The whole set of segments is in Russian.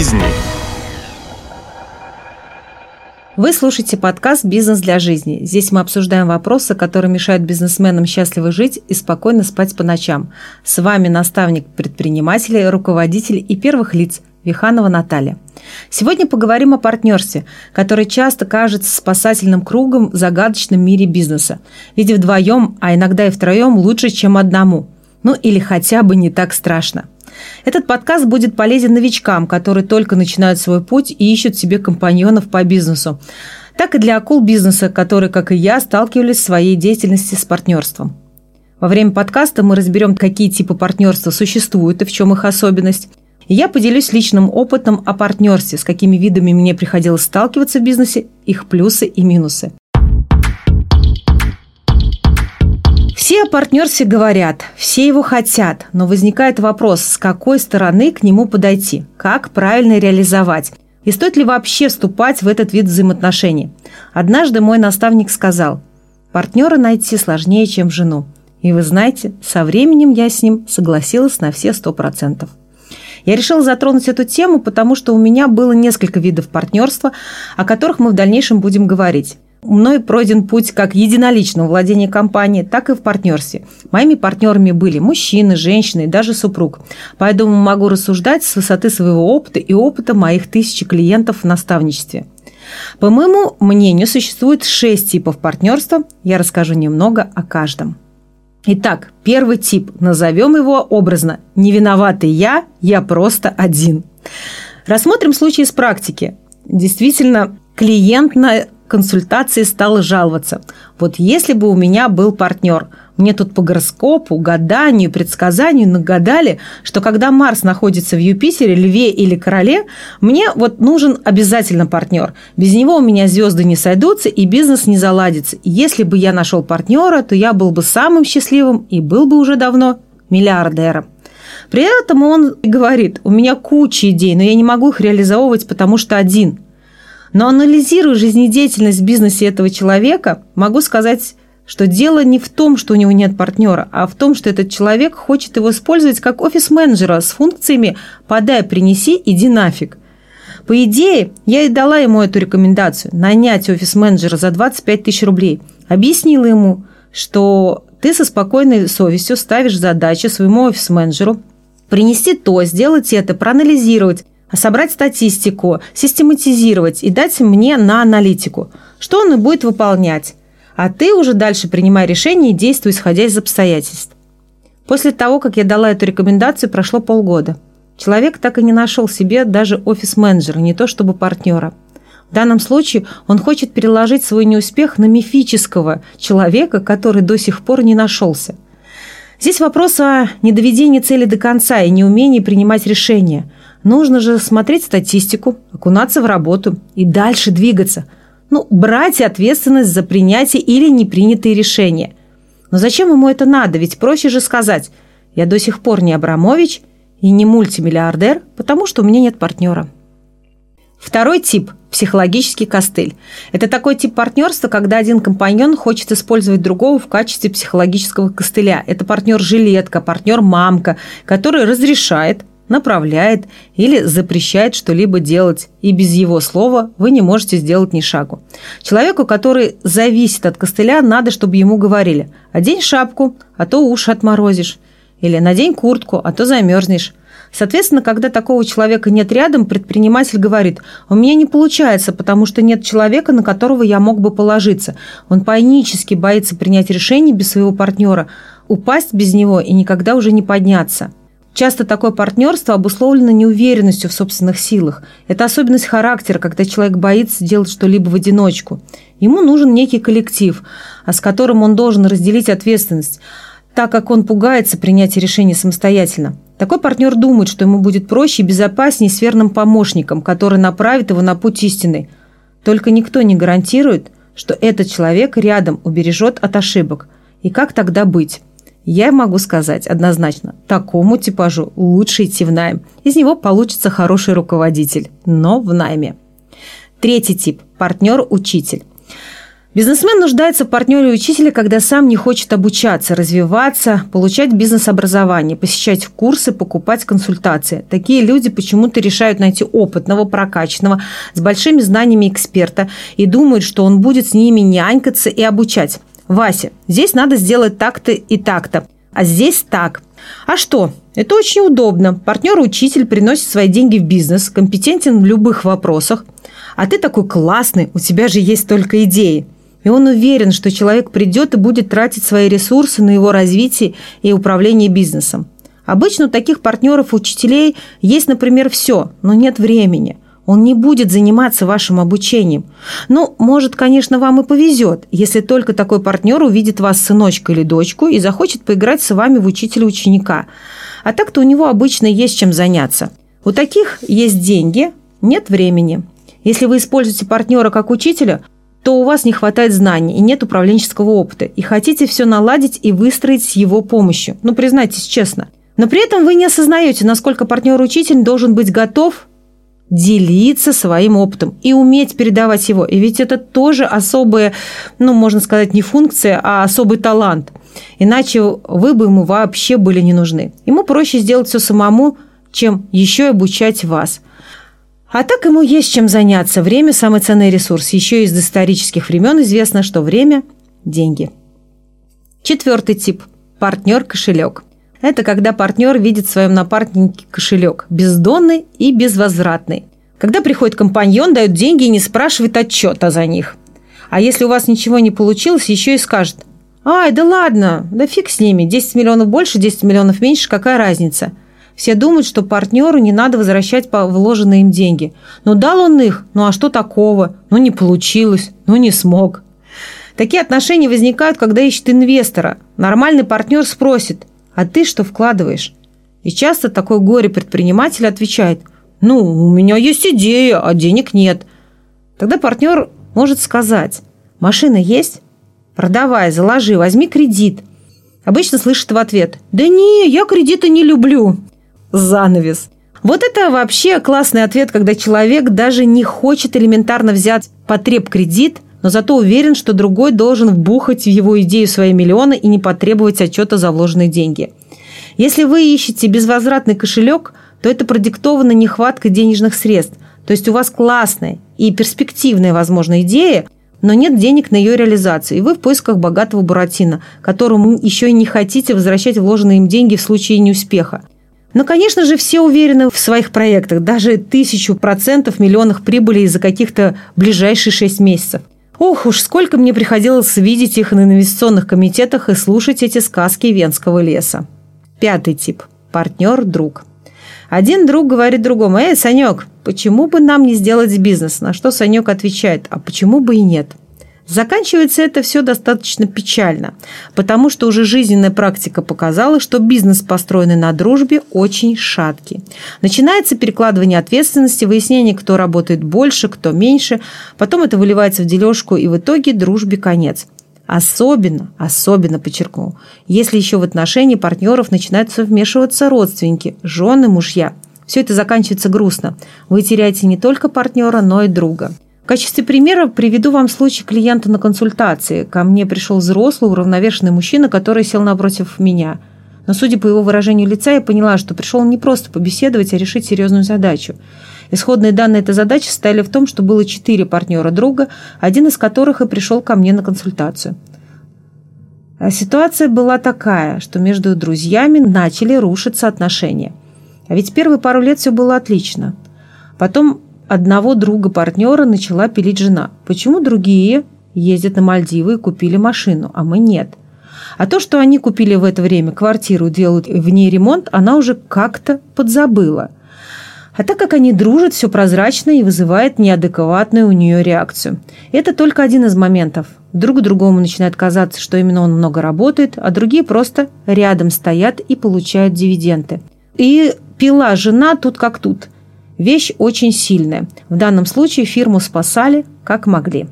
жизни. Вы слушаете подкаст «Бизнес для жизни». Здесь мы обсуждаем вопросы, которые мешают бизнесменам счастливо жить и спокойно спать по ночам. С вами наставник предпринимателей, руководитель и первых лиц Виханова Наталья. Сегодня поговорим о партнерстве, которое часто кажется спасательным кругом в загадочном мире бизнеса. Ведь вдвоем, а иногда и втроем лучше, чем одному. Ну или хотя бы не так страшно. Этот подкаст будет полезен новичкам, которые только начинают свой путь и ищут себе компаньонов по бизнесу. Так и для акул бизнеса, которые, как и я, сталкивались в своей деятельности с партнерством. Во время подкаста мы разберем, какие типы партнерства существуют и в чем их особенность. И я поделюсь личным опытом о партнерстве, с какими видами мне приходилось сталкиваться в бизнесе, их плюсы и минусы. Все о партнерстве говорят, все его хотят, но возникает вопрос, с какой стороны к нему подойти, как правильно реализовать, и стоит ли вообще вступать в этот вид взаимоотношений. Однажды мой наставник сказал, партнера найти сложнее, чем жену. И вы знаете, со временем я с ним согласилась на все сто процентов. Я решила затронуть эту тему, потому что у меня было несколько видов партнерства, о которых мы в дальнейшем будем говорить. Мной пройден путь как единоличного владения компанией, так и в партнерстве. Моими партнерами были мужчины, женщины и даже супруг. Поэтому могу рассуждать с высоты своего опыта и опыта моих тысячи клиентов в наставничестве. По моему мнению, существует шесть типов партнерства. Я расскажу немного о каждом. Итак, первый тип, назовем его образно «Не виноватый я, я просто один». Рассмотрим случай из практики. Действительно, клиент на консультации стала жаловаться. Вот если бы у меня был партнер, мне тут по гороскопу, гаданию, предсказанию нагадали, что когда Марс находится в Юпитере, Льве или Короле, мне вот нужен обязательно партнер. Без него у меня звезды не сойдутся и бизнес не заладится. Если бы я нашел партнера, то я был бы самым счастливым и был бы уже давно миллиардером. При этом он говорит, у меня куча идей, но я не могу их реализовывать, потому что один – но анализируя жизнедеятельность в бизнесе этого человека, могу сказать, что дело не в том, что у него нет партнера, а в том, что этот человек хочет его использовать как офис-менеджера с функциями «подай, принеси, иди нафиг». По идее, я и дала ему эту рекомендацию – нанять офис-менеджера за 25 тысяч рублей. Объяснила ему, что ты со спокойной совестью ставишь задачу своему офис-менеджеру принести то, сделать это, проанализировать, собрать статистику, систематизировать и дать мне на аналитику, что он и будет выполнять. А ты уже дальше принимай решение и действуй, исходя из обстоятельств. После того, как я дала эту рекомендацию, прошло полгода. Человек так и не нашел себе даже офис-менеджера, не то чтобы партнера. В данном случае он хочет переложить свой неуспех на мифического человека, который до сих пор не нашелся. Здесь вопрос о недоведении цели до конца и неумении принимать решения – Нужно же смотреть статистику, окунаться в работу и дальше двигаться. Ну, брать ответственность за принятие или непринятые решения. Но зачем ему это надо? Ведь проще же сказать, я до сих пор не Абрамович и не мультимиллиардер, потому что у меня нет партнера. Второй тип – психологический костыль. Это такой тип партнерства, когда один компаньон хочет использовать другого в качестве психологического костыля. Это партнер-жилетка, партнер-мамка, который разрешает, направляет или запрещает что-либо делать, и без его слова вы не можете сделать ни шагу. Человеку, который зависит от костыля, надо, чтобы ему говорили «одень шапку, а то уши отморозишь», или «надень куртку, а то замерзнешь». Соответственно, когда такого человека нет рядом, предприниматель говорит, у меня не получается, потому что нет человека, на которого я мог бы положиться. Он панически боится принять решение без своего партнера, упасть без него и никогда уже не подняться. Часто такое партнерство обусловлено неуверенностью в собственных силах. Это особенность характера, когда человек боится делать что-либо в одиночку. Ему нужен некий коллектив, а с которым он должен разделить ответственность, так как он пугается принятия решения самостоятельно. Такой партнер думает, что ему будет проще и безопаснее с верным помощником, который направит его на путь истины. Только никто не гарантирует, что этот человек рядом убережет от ошибок. И как тогда быть? Я могу сказать однозначно, такому типажу лучше идти в найм. Из него получится хороший руководитель, но в найме. Третий тип – партнер-учитель. Бизнесмен нуждается в партнере учителя, когда сам не хочет обучаться, развиваться, получать бизнес-образование, посещать курсы, покупать консультации. Такие люди почему-то решают найти опытного, прокачанного, с большими знаниями эксперта и думают, что он будет с ними нянькаться и обучать. Вася, здесь надо сделать так-то и так-то, а здесь так. А что? Это очень удобно. Партнер-учитель приносит свои деньги в бизнес, компетентен в любых вопросах. А ты такой классный, у тебя же есть только идеи. И он уверен, что человек придет и будет тратить свои ресурсы на его развитие и управление бизнесом. Обычно у таких партнеров-учителей есть, например, все, но нет времени. Он не будет заниматься вашим обучением. Ну, может, конечно, вам и повезет, если только такой партнер увидит вас сыночка или дочку и захочет поиграть с вами в учителя ученика. А так-то у него обычно есть чем заняться. У таких есть деньги, нет времени. Если вы используете партнера как учителя – то у вас не хватает знаний и нет управленческого опыта, и хотите все наладить и выстроить с его помощью. Ну, признайтесь честно. Но при этом вы не осознаете, насколько партнер-учитель должен быть готов делиться своим опытом и уметь передавать его. И ведь это тоже особая, ну, можно сказать, не функция, а особый талант. Иначе вы бы ему вообще были не нужны. Ему проще сделать все самому, чем еще и обучать вас – а так ему есть чем заняться. Время – самый ценный ресурс. Еще из исторических времен известно, что время – деньги. Четвертый тип – партнер-кошелек. Это когда партнер видит в своем напарнике кошелек – бездонный и безвозвратный. Когда приходит компаньон, дают деньги и не спрашивает отчета за них. А если у вас ничего не получилось, еще и скажет «Ай, да ладно, да фиг с ними, 10 миллионов больше, 10 миллионов меньше, какая разница?» Все думают, что партнеру не надо возвращать вложенные им деньги. Но дал он их, ну а что такого? Ну не получилось, ну не смог. Такие отношения возникают, когда ищет инвестора. Нормальный партнер спросит, а ты что вкладываешь? И часто такой горе-предприниматель отвечает, ну, у меня есть идея, а денег нет. Тогда партнер может сказать, машина есть? Продавай, заложи, возьми кредит. Обычно слышит в ответ, да не, я кредиты не люблю занавес. Вот это вообще классный ответ, когда человек даже не хочет элементарно взять потреб-кредит, но зато уверен, что другой должен вбухать в его идею свои миллионы и не потребовать отчета за вложенные деньги. Если вы ищете безвозвратный кошелек, то это продиктовано нехваткой денежных средств. То есть у вас классная и перспективная, возможно, идея, но нет денег на ее реализацию, и вы в поисках богатого Буратино, которому еще и не хотите возвращать вложенные им деньги в случае неуспеха. Но, конечно же, все уверены в своих проектах, даже тысячу процентов миллионах прибыли из-за каких-то ближайших шесть месяцев. Ох уж, сколько мне приходилось видеть их на инвестиционных комитетах и слушать эти сказки венского леса. Пятый тип – партнер-друг. Один друг говорит другому, «Эй, Санек, почему бы нам не сделать бизнес?» На что Санек отвечает, «А почему бы и нет?» Заканчивается это все достаточно печально, потому что уже жизненная практика показала, что бизнес, построенный на дружбе, очень шаткий. Начинается перекладывание ответственности, выяснение, кто работает больше, кто меньше, потом это выливается в дележку, и в итоге дружбе конец. Особенно, особенно подчеркну, если еще в отношении партнеров начинают вмешиваться родственники, жены, мужья. Все это заканчивается грустно. Вы теряете не только партнера, но и друга. Качестве примера приведу вам случай клиента на консультации. Ко мне пришел взрослый, уравновешенный мужчина, который сел напротив меня. Но судя по его выражению лица, я поняла, что пришел не просто побеседовать, а решить серьезную задачу. Исходные данные этой задачи состояли в том, что было четыре партнера друга, один из которых и пришел ко мне на консультацию. А ситуация была такая, что между друзьями начали рушиться отношения. А ведь первые пару лет все было отлично. Потом одного друга-партнера начала пилить жена. Почему другие ездят на Мальдивы и купили машину, а мы нет? А то, что они купили в это время квартиру, делают в ней ремонт, она уже как-то подзабыла. А так как они дружат, все прозрачно и вызывает неадекватную у нее реакцию. Это только один из моментов. Друг другому начинает казаться, что именно он много работает, а другие просто рядом стоят и получают дивиденды. И пила жена тут как тут – Вещь очень сильная. В данном случае фирму спасали как могли.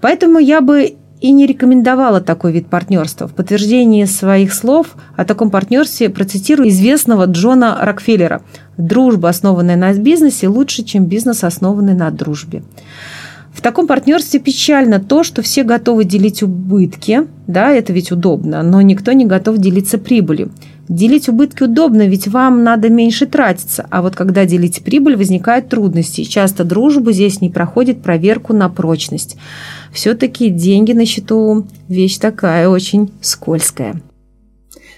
Поэтому я бы и не рекомендовала такой вид партнерства. В подтверждении своих слов о таком партнерстве процитирую известного Джона Рокфеллера. «Дружба, основанная на бизнесе, лучше, чем бизнес, основанный на дружбе». В таком партнерстве печально то, что все готовы делить убытки, да, это ведь удобно, но никто не готов делиться прибылью. Делить убытки удобно, ведь вам надо меньше тратиться, а вот когда делить прибыль, возникают трудности. Часто дружба здесь не проходит проверку на прочность. Все-таки деньги на счету – вещь такая очень скользкая.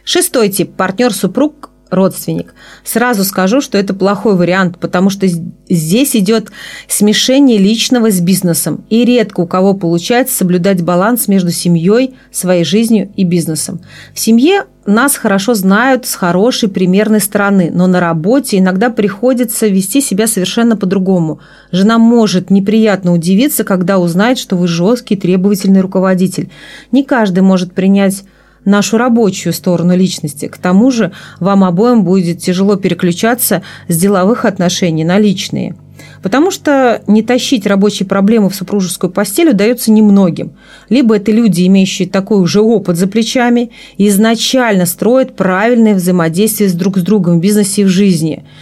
Шестой тип – партнер-супруг родственник. Сразу скажу, что это плохой вариант, потому что здесь идет смешение личного с бизнесом. И редко у кого получается соблюдать баланс между семьей, своей жизнью и бизнесом. В семье нас хорошо знают с хорошей примерной стороны, но на работе иногда приходится вести себя совершенно по-другому. Жена может неприятно удивиться, когда узнает, что вы жесткий, требовательный руководитель. Не каждый может принять нашу рабочую сторону личности. К тому же вам обоим будет тяжело переключаться с деловых отношений на личные. Потому что не тащить рабочие проблемы в супружескую постель удается немногим. Либо это люди, имеющие такой уже опыт за плечами, и изначально строят правильное взаимодействие с друг с другом в бизнесе и в жизни –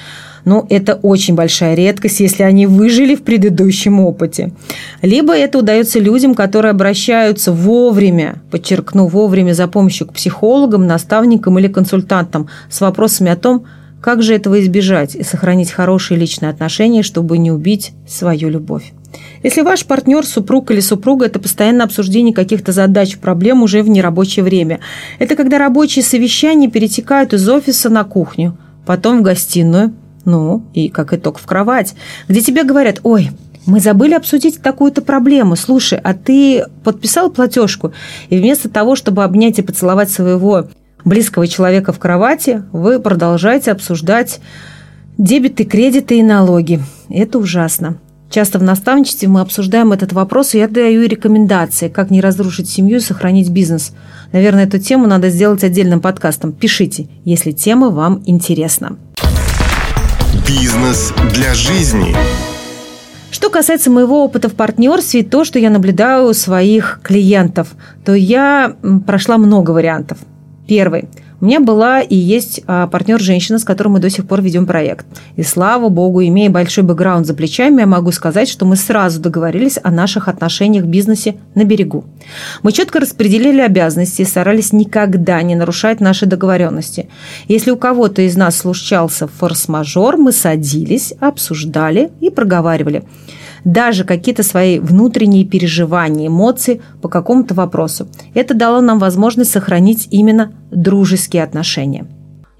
но это очень большая редкость, если они выжили в предыдущем опыте. Либо это удается людям, которые обращаются вовремя, подчеркну, вовремя за помощью к психологам, наставникам или консультантам с вопросами о том, как же этого избежать и сохранить хорошие личные отношения, чтобы не убить свою любовь. Если ваш партнер, супруг или супруга – это постоянное обсуждение каких-то задач, проблем уже в нерабочее время. Это когда рабочие совещания перетекают из офиса на кухню, потом в гостиную, ну, и как итог в кровать, где тебе говорят, ой, мы забыли обсудить такую-то проблему. Слушай, а ты подписал платежку? И вместо того, чтобы обнять и поцеловать своего близкого человека в кровати, вы продолжаете обсуждать дебеты, кредиты и налоги. Это ужасно. Часто в наставничестве мы обсуждаем этот вопрос, и я даю рекомендации, как не разрушить семью и сохранить бизнес. Наверное, эту тему надо сделать отдельным подкастом. Пишите, если тема вам интересна. Бизнес для жизни. Что касается моего опыта в партнерстве, то, что я наблюдаю у своих клиентов, то я прошла много вариантов. Первый – у меня была и есть а, партнер-женщина, с которой мы до сих пор ведем проект. И слава богу, имея большой бэкграунд за плечами, я могу сказать, что мы сразу договорились о наших отношениях в бизнесе на берегу. Мы четко распределили обязанности и старались никогда не нарушать наши договоренности. Если у кого-то из нас случался форс-мажор, мы садились, обсуждали и проговаривали – даже какие-то свои внутренние переживания, эмоции по какому-то вопросу. Это дало нам возможность сохранить именно дружеские отношения.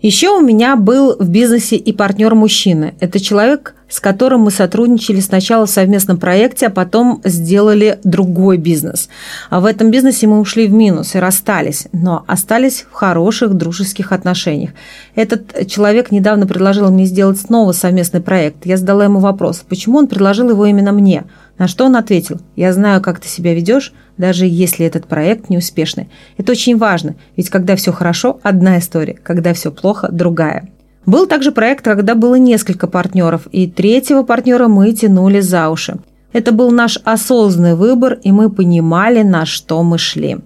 Еще у меня был в бизнесе и партнер мужчины. Это человек, с которым мы сотрудничали сначала в совместном проекте, а потом сделали другой бизнес. А в этом бизнесе мы ушли в минус и расстались, но остались в хороших дружеских отношениях. Этот человек недавно предложил мне сделать снова совместный проект. Я задала ему вопрос, почему он предложил его именно мне – на что он ответил, «Я знаю, как ты себя ведешь, даже если этот проект неуспешный. Это очень важно, ведь когда все хорошо – одна история, когда все плохо – другая». Был также проект, когда было несколько партнеров, и третьего партнера мы тянули за уши. Это был наш осознанный выбор, и мы понимали, на что мы шли.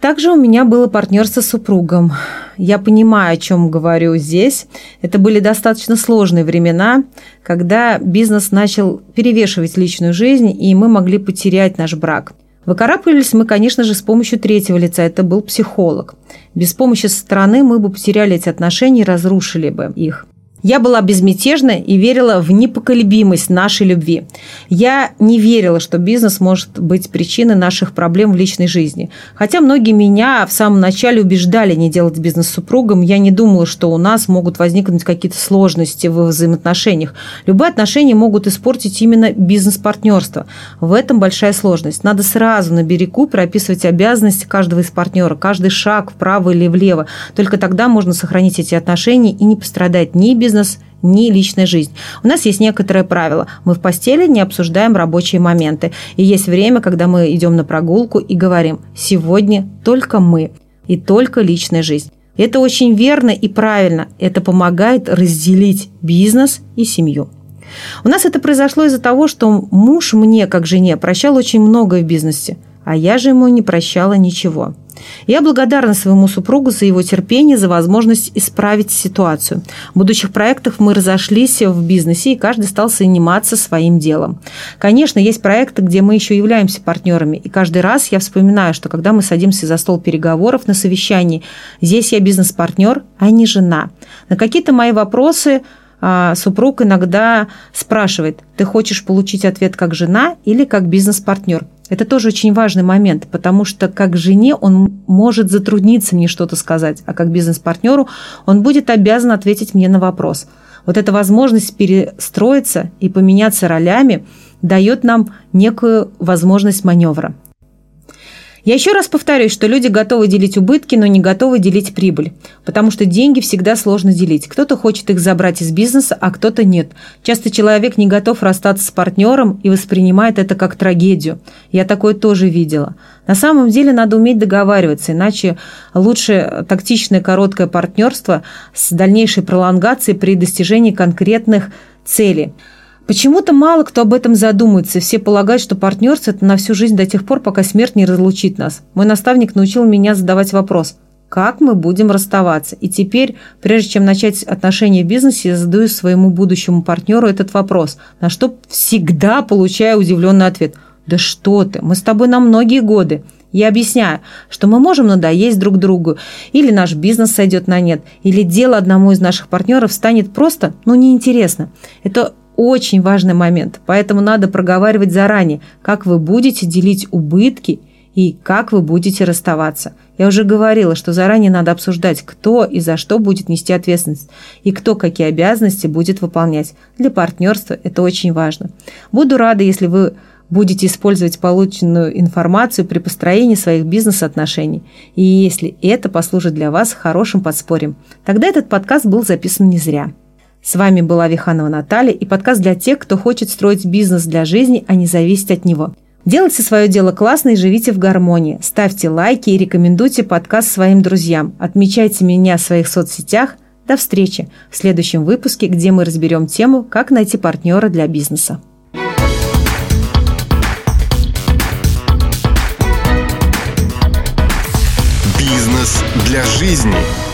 Также у меня было партнерство с супругом. Я понимаю, о чем говорю здесь. Это были достаточно сложные времена, когда бизнес начал перевешивать личную жизнь, и мы могли потерять наш брак. Выкарабкались мы, конечно же, с помощью третьего лица. Это был психолог. Без помощи со стороны мы бы потеряли эти отношения и разрушили бы их. Я была безмятежна и верила в непоколебимость нашей любви. Я не верила, что бизнес может быть причиной наших проблем в личной жизни. Хотя многие меня в самом начале убеждали не делать бизнес с супругом, я не думала, что у нас могут возникнуть какие-то сложности в взаимоотношениях. Любые отношения могут испортить именно бизнес-партнерство. В этом большая сложность. Надо сразу на берегу прописывать обязанности каждого из партнера, каждый шаг вправо или влево. Только тогда можно сохранить эти отношения и не пострадать ни бизнес бизнес, ни личная жизнь. У нас есть некоторые правила. Мы в постели не обсуждаем рабочие моменты. И есть время, когда мы идем на прогулку и говорим «сегодня только мы» и только личная жизнь. Это очень верно и правильно. Это помогает разделить бизнес и семью. У нас это произошло из-за того, что муж мне, как жене, прощал очень многое в бизнесе. А я же ему не прощала ничего. Я благодарна своему супругу за его терпение, за возможность исправить ситуацию. В будущих проектах мы разошлись в бизнесе, и каждый стал заниматься своим делом. Конечно, есть проекты, где мы еще являемся партнерами, и каждый раз я вспоминаю, что когда мы садимся за стол переговоров на совещании, здесь я бизнес-партнер, а не жена. На какие-то мои вопросы а, супруг иногда спрашивает, ты хочешь получить ответ как жена или как бизнес-партнер? Это тоже очень важный момент, потому что как жене он может затрудниться мне что-то сказать, а как бизнес-партнеру он будет обязан ответить мне на вопрос. Вот эта возможность перестроиться и поменяться ролями дает нам некую возможность маневра. Я еще раз повторюсь, что люди готовы делить убытки, но не готовы делить прибыль, потому что деньги всегда сложно делить. Кто-то хочет их забрать из бизнеса, а кто-то нет. Часто человек не готов расстаться с партнером и воспринимает это как трагедию. Я такое тоже видела. На самом деле надо уметь договариваться, иначе лучше тактичное короткое партнерство с дальнейшей пролонгацией при достижении конкретных целей. Почему-то мало кто об этом задумывается. Все полагают, что партнерство – это на всю жизнь до тех пор, пока смерть не разлучит нас. Мой наставник научил меня задавать вопрос – как мы будем расставаться. И теперь, прежде чем начать отношения в бизнесе, я задаю своему будущему партнеру этот вопрос, на что всегда получаю удивленный ответ. Да что ты, мы с тобой на многие годы. Я объясняю, что мы можем надоесть друг другу, или наш бизнес сойдет на нет, или дело одному из наших партнеров станет просто, ну, неинтересно. Это очень важный момент, поэтому надо проговаривать заранее, как вы будете делить убытки и как вы будете расставаться. Я уже говорила, что заранее надо обсуждать, кто и за что будет нести ответственность, и кто какие обязанности будет выполнять. Для партнерства это очень важно. Буду рада, если вы будете использовать полученную информацию при построении своих бизнес-отношений. И если это послужит для вас хорошим подспорьем, тогда этот подкаст был записан не зря. С вами была Виханова Наталья и подкаст для тех, кто хочет строить бизнес для жизни, а не зависеть от него. Делайте свое дело классно и живите в гармонии. Ставьте лайки и рекомендуйте подкаст своим друзьям. Отмечайте меня в своих соцсетях. До встречи в следующем выпуске, где мы разберем тему «Как найти партнера для бизнеса». Бизнес для жизни.